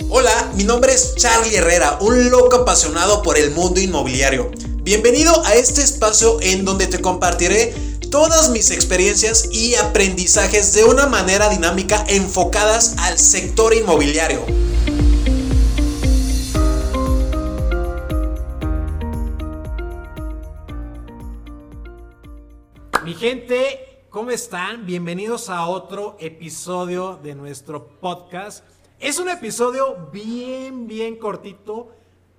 Hola, mi nombre es Charlie Herrera, un loco apasionado por el mundo inmobiliario. Bienvenido a este espacio en donde te compartiré todas mis experiencias y aprendizajes de una manera dinámica enfocadas al sector inmobiliario. Mi gente, ¿cómo están? Bienvenidos a otro episodio de nuestro podcast. Es un episodio bien, bien cortito,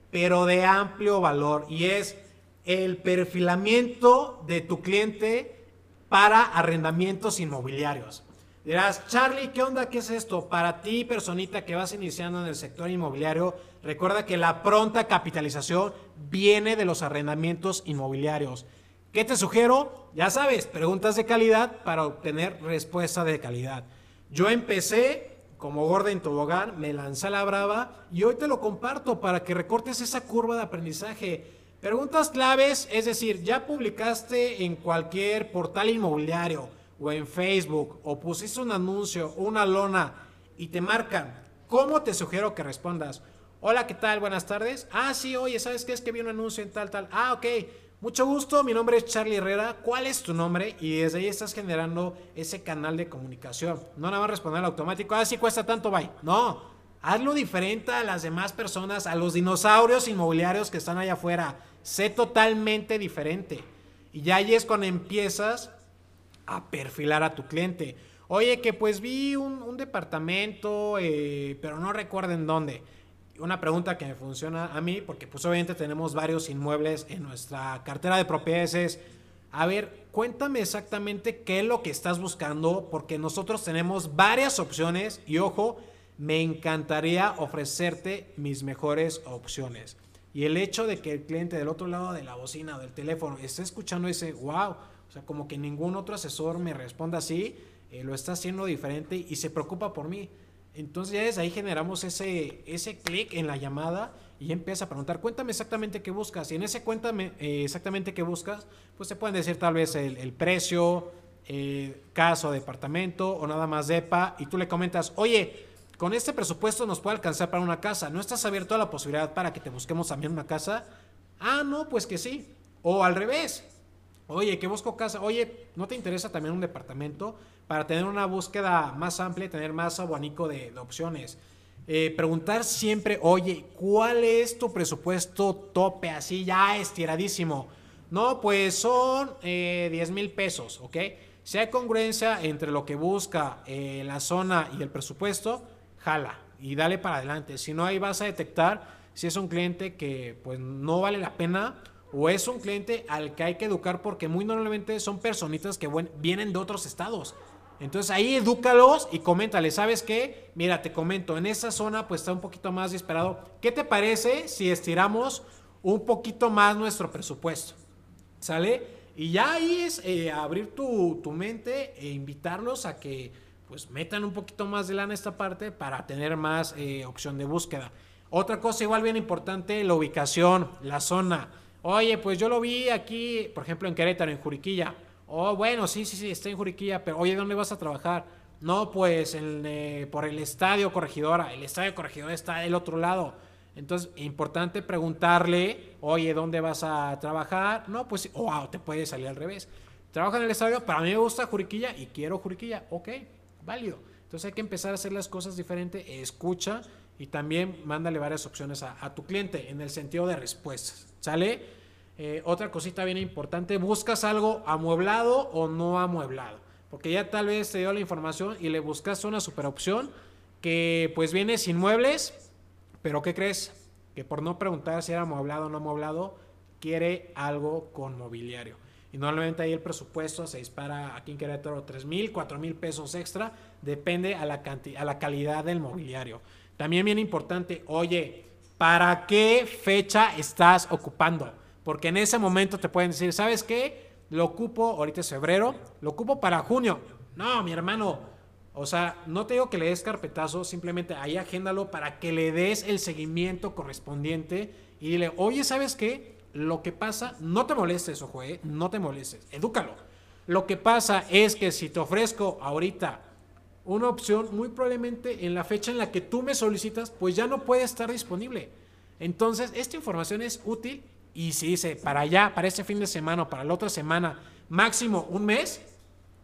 pero de amplio valor y es el perfilamiento de tu cliente para arrendamientos inmobiliarios. Dirás, Charlie, ¿qué onda? ¿Qué es esto? Para ti, personita que vas iniciando en el sector inmobiliario, recuerda que la pronta capitalización viene de los arrendamientos inmobiliarios. ¿Qué te sugiero? Ya sabes, preguntas de calidad para obtener respuesta de calidad. Yo empecé como gorda en tobogán, me lancé a la brava y hoy te lo comparto para que recortes esa curva de aprendizaje. Preguntas claves, es decir, ya publicaste en cualquier portal inmobiliario o en Facebook o pusiste un anuncio una lona y te marcan, ¿cómo te sugiero que respondas? Hola, ¿qué tal? Buenas tardes. Ah, sí, oye, ¿sabes qué es que vi un anuncio en tal, tal? Ah, ok. Mucho gusto, mi nombre es Charlie Herrera. ¿Cuál es tu nombre? Y desde ahí estás generando ese canal de comunicación. No nada más responder al automático, ah, sí cuesta tanto, bye. No, hazlo diferente a las demás personas, a los dinosaurios inmobiliarios que están allá afuera. Sé totalmente diferente. Y ya ahí es cuando empiezas a perfilar a tu cliente. Oye, que pues vi un, departamento, eh, pero no recuerden dónde una pregunta que me funciona a mí, porque pues obviamente tenemos varios inmuebles en nuestra cartera de propiedades, es, a ver, cuéntame exactamente qué es lo que estás buscando, porque nosotros tenemos varias opciones y ojo, me encantaría ofrecerte mis mejores opciones. Y el hecho de que el cliente del otro lado de la bocina o del teléfono esté escuchando ese, wow, o sea, como que ningún otro asesor me responda así, eh, lo está haciendo diferente y se preocupa por mí. Entonces ahí generamos ese, ese clic en la llamada y empieza a preguntar, cuéntame exactamente qué buscas. Y en ese cuéntame eh, exactamente qué buscas, pues te pueden decir tal vez el, precio, eh, caso, departamento o nada más DEPA. Y tú le comentas, oye, con este presupuesto nos puede alcanzar para una casa. ¿No estás abierto a la posibilidad para que te busquemos también una casa? Ah, no, pues que sí. O al revés. Oye, que busco casa. Oye, ¿no te interesa también un departamento? para tener una búsqueda más amplia y tener más abanico de, opciones. Eh, preguntar siempre, oye, ¿cuál es tu presupuesto tope? Así ya estiradísimo. No, pues son 10 eh, mil pesos, ¿ok? Si hay congruencia entre lo que busca eh, la zona y el presupuesto, jala y dale para adelante. Si no, ahí vas a detectar si es un cliente que pues no vale la pena o es un cliente al que hay que educar porque muy normalmente son personitas que vienen de otros estados. Entonces ahí edúcalos y coméntale, ¿sabes qué? Mira, te comento, en esa zona pues está un poquito más disparado. ¿Qué te parece si estiramos un poquito más nuestro presupuesto? ¿Sale? Y ya ahí es eh, abrir tu, mente e invitarlos a que pues metan un poquito más de lana esta parte para tener más eh, opción de búsqueda. Otra cosa igual bien importante, la ubicación, la zona. Oye, pues yo lo vi aquí, por ejemplo, en Querétaro, en Juriquilla. Oh, bueno, sí, sí, sí, está en Juriquilla, pero oye, ¿dónde vas a trabajar? No, pues por el estadio Corregidora. El estadio Corregidora está del otro lado. Entonces, importante preguntarle, oye, ¿dónde vas a trabajar? No, pues, wow, te puede salir al revés. Trabaja en el estadio, pero a mí me gusta Juriquilla y quiero Juriquilla. Ok, válido. Entonces hay que empezar a hacer las cosas diferentes, escucha y también mándale varias opciones a, a tu cliente en el sentido de respuestas. ¿Sale? Eh, otra cosita bien importante, buscas algo amueblado o no amueblado. Porque ya tal vez te dio la información y le buscas una super opción que pues viene sin muebles, pero ¿qué crees? Que por no preguntar si era amueblado o no amueblado, quiere algo con mobiliario. Y normalmente ahí el presupuesto se dispara aquí en Querétaro 3 mil, 4 mil pesos extra, depende a la, a la calidad del mobiliario. También bien importante, oye, ¿para qué fecha estás ocupando? Porque en ese momento te pueden decir, ¿sabes qué? Lo ocupo, ahorita es febrero, lo ocupo para junio. No, mi hermano. O sea, no te digo que le des carpetazo, simplemente ahí agéndalo para que le des el seguimiento correspondiente y dile, oye, ¿sabes qué? Lo que pasa, no te molestes, ojo, ¿eh? no te molestes, edúcalo. Lo que pasa es que si te ofrezco ahorita una opción muy probablemente en la fecha en la que tú me solicitas, pues ya no puede estar disponible. Entonces, esta información es útil y si dice para allá, para este fin de semana o para la otra semana, máximo un mes,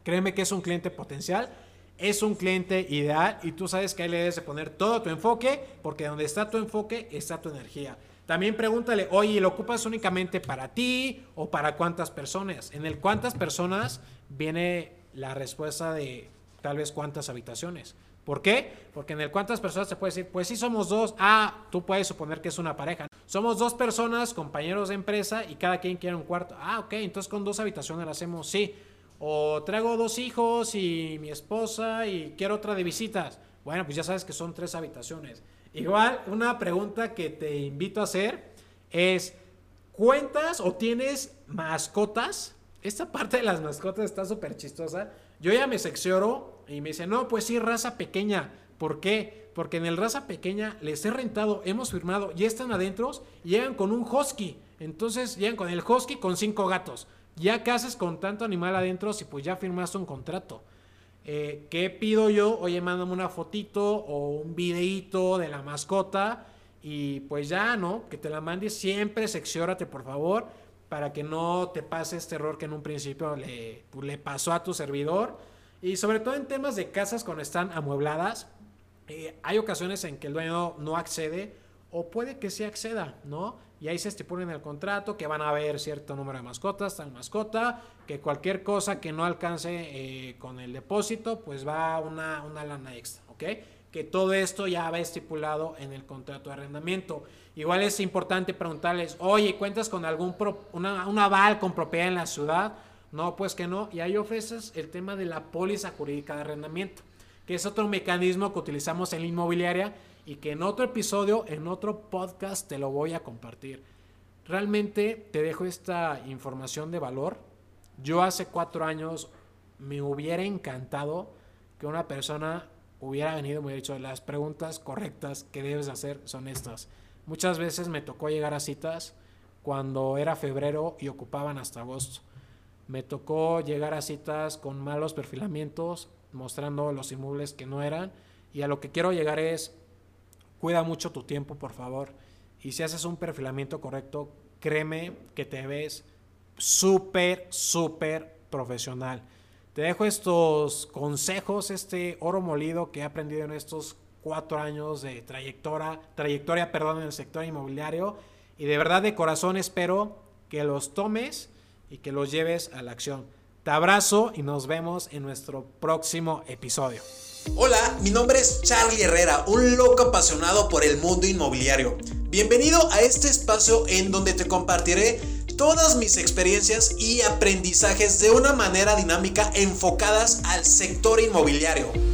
créeme que es un cliente potencial, es un cliente ideal y tú sabes que ahí le debes de poner todo tu enfoque, porque donde está tu enfoque está tu energía. También pregúntale, oye, ¿lo ocupas únicamente para ti o para cuántas personas? En el cuántas personas viene la respuesta de tal vez cuántas habitaciones. ¿Por qué? Porque en el cuántas personas se puede decir, pues sí somos dos. Ah, tú puedes suponer que es una pareja. Somos dos personas, compañeros de empresa y cada quien quiere un cuarto. Ah, ok, entonces con dos habitaciones hacemos, sí. O traigo dos hijos y mi esposa y quiero otra de visitas. Bueno, pues ya sabes que son tres habitaciones. Igual, una pregunta que te invito a hacer es, ¿cuentas o tienes mascotas? Esta parte de las mascotas está súper chistosa. Yo ya me seccioro y me dice, no, pues sí, raza pequeña. ¿Por qué? Porque en el raza pequeña les he rentado, hemos firmado, ya están adentro, llegan con un husky. Entonces llegan con el husky con cinco gatos. Ya ¿qué haces con tanto animal adentro si pues ya firmaste un contrato? Eh, ¿Qué pido yo? Oye, mándame una fotito o un videíto de la mascota y pues ya, ¿no? Que te la mandes siempre, secciórate por favor para que no te pase este error que en un principio le, pues, le pasó a tu servidor. Y sobre todo en temas de casas cuando están amuebladas, eh, hay ocasiones en que el dueño no accede o puede que sí acceda, ¿no? Y ahí se estipula en el contrato que van a haber cierto número de mascotas, tal mascota, que cualquier cosa que no alcance eh, con el depósito, pues va una, una lana extra, ¿ok? Que todo esto ya va estipulado en el contrato de arrendamiento. Igual es importante preguntarles, oye, ¿cuentas con algún una, un aval con propiedad en la ciudad? No, pues que no. Y ahí ofreces el tema de la póliza jurídica de arrendamiento, que es otro mecanismo que utilizamos en la inmobiliaria y que en otro episodio, en otro podcast te lo voy a compartir. Realmente te dejo esta información de valor. Yo hace cuatro años me hubiera encantado que una persona hubiera venido me hubiera dicho las preguntas correctas que debes hacer son estas. Muchas veces me tocó llegar a citas cuando era febrero y ocupaban hasta agosto. Me tocó llegar a citas con malos perfilamientos, mostrando los inmuebles que no eran. Y a lo que quiero llegar es, cuida mucho tu tiempo, por favor. Y si haces un perfilamiento correcto, créeme que te ves súper, súper profesional. Te dejo estos consejos, este oro molido que he aprendido en estos cuatro años de trayectoria, trayectoria perdón, en el sector inmobiliario y de verdad de corazón espero que los tomes y que los lleves a la acción. Te abrazo y nos vemos en nuestro próximo episodio. Hola, mi nombre es Charlie Herrera, un loco apasionado por el mundo inmobiliario. Bienvenido a este espacio en donde te compartiré todas mis experiencias y aprendizajes de una manera dinámica enfocadas al sector inmobiliario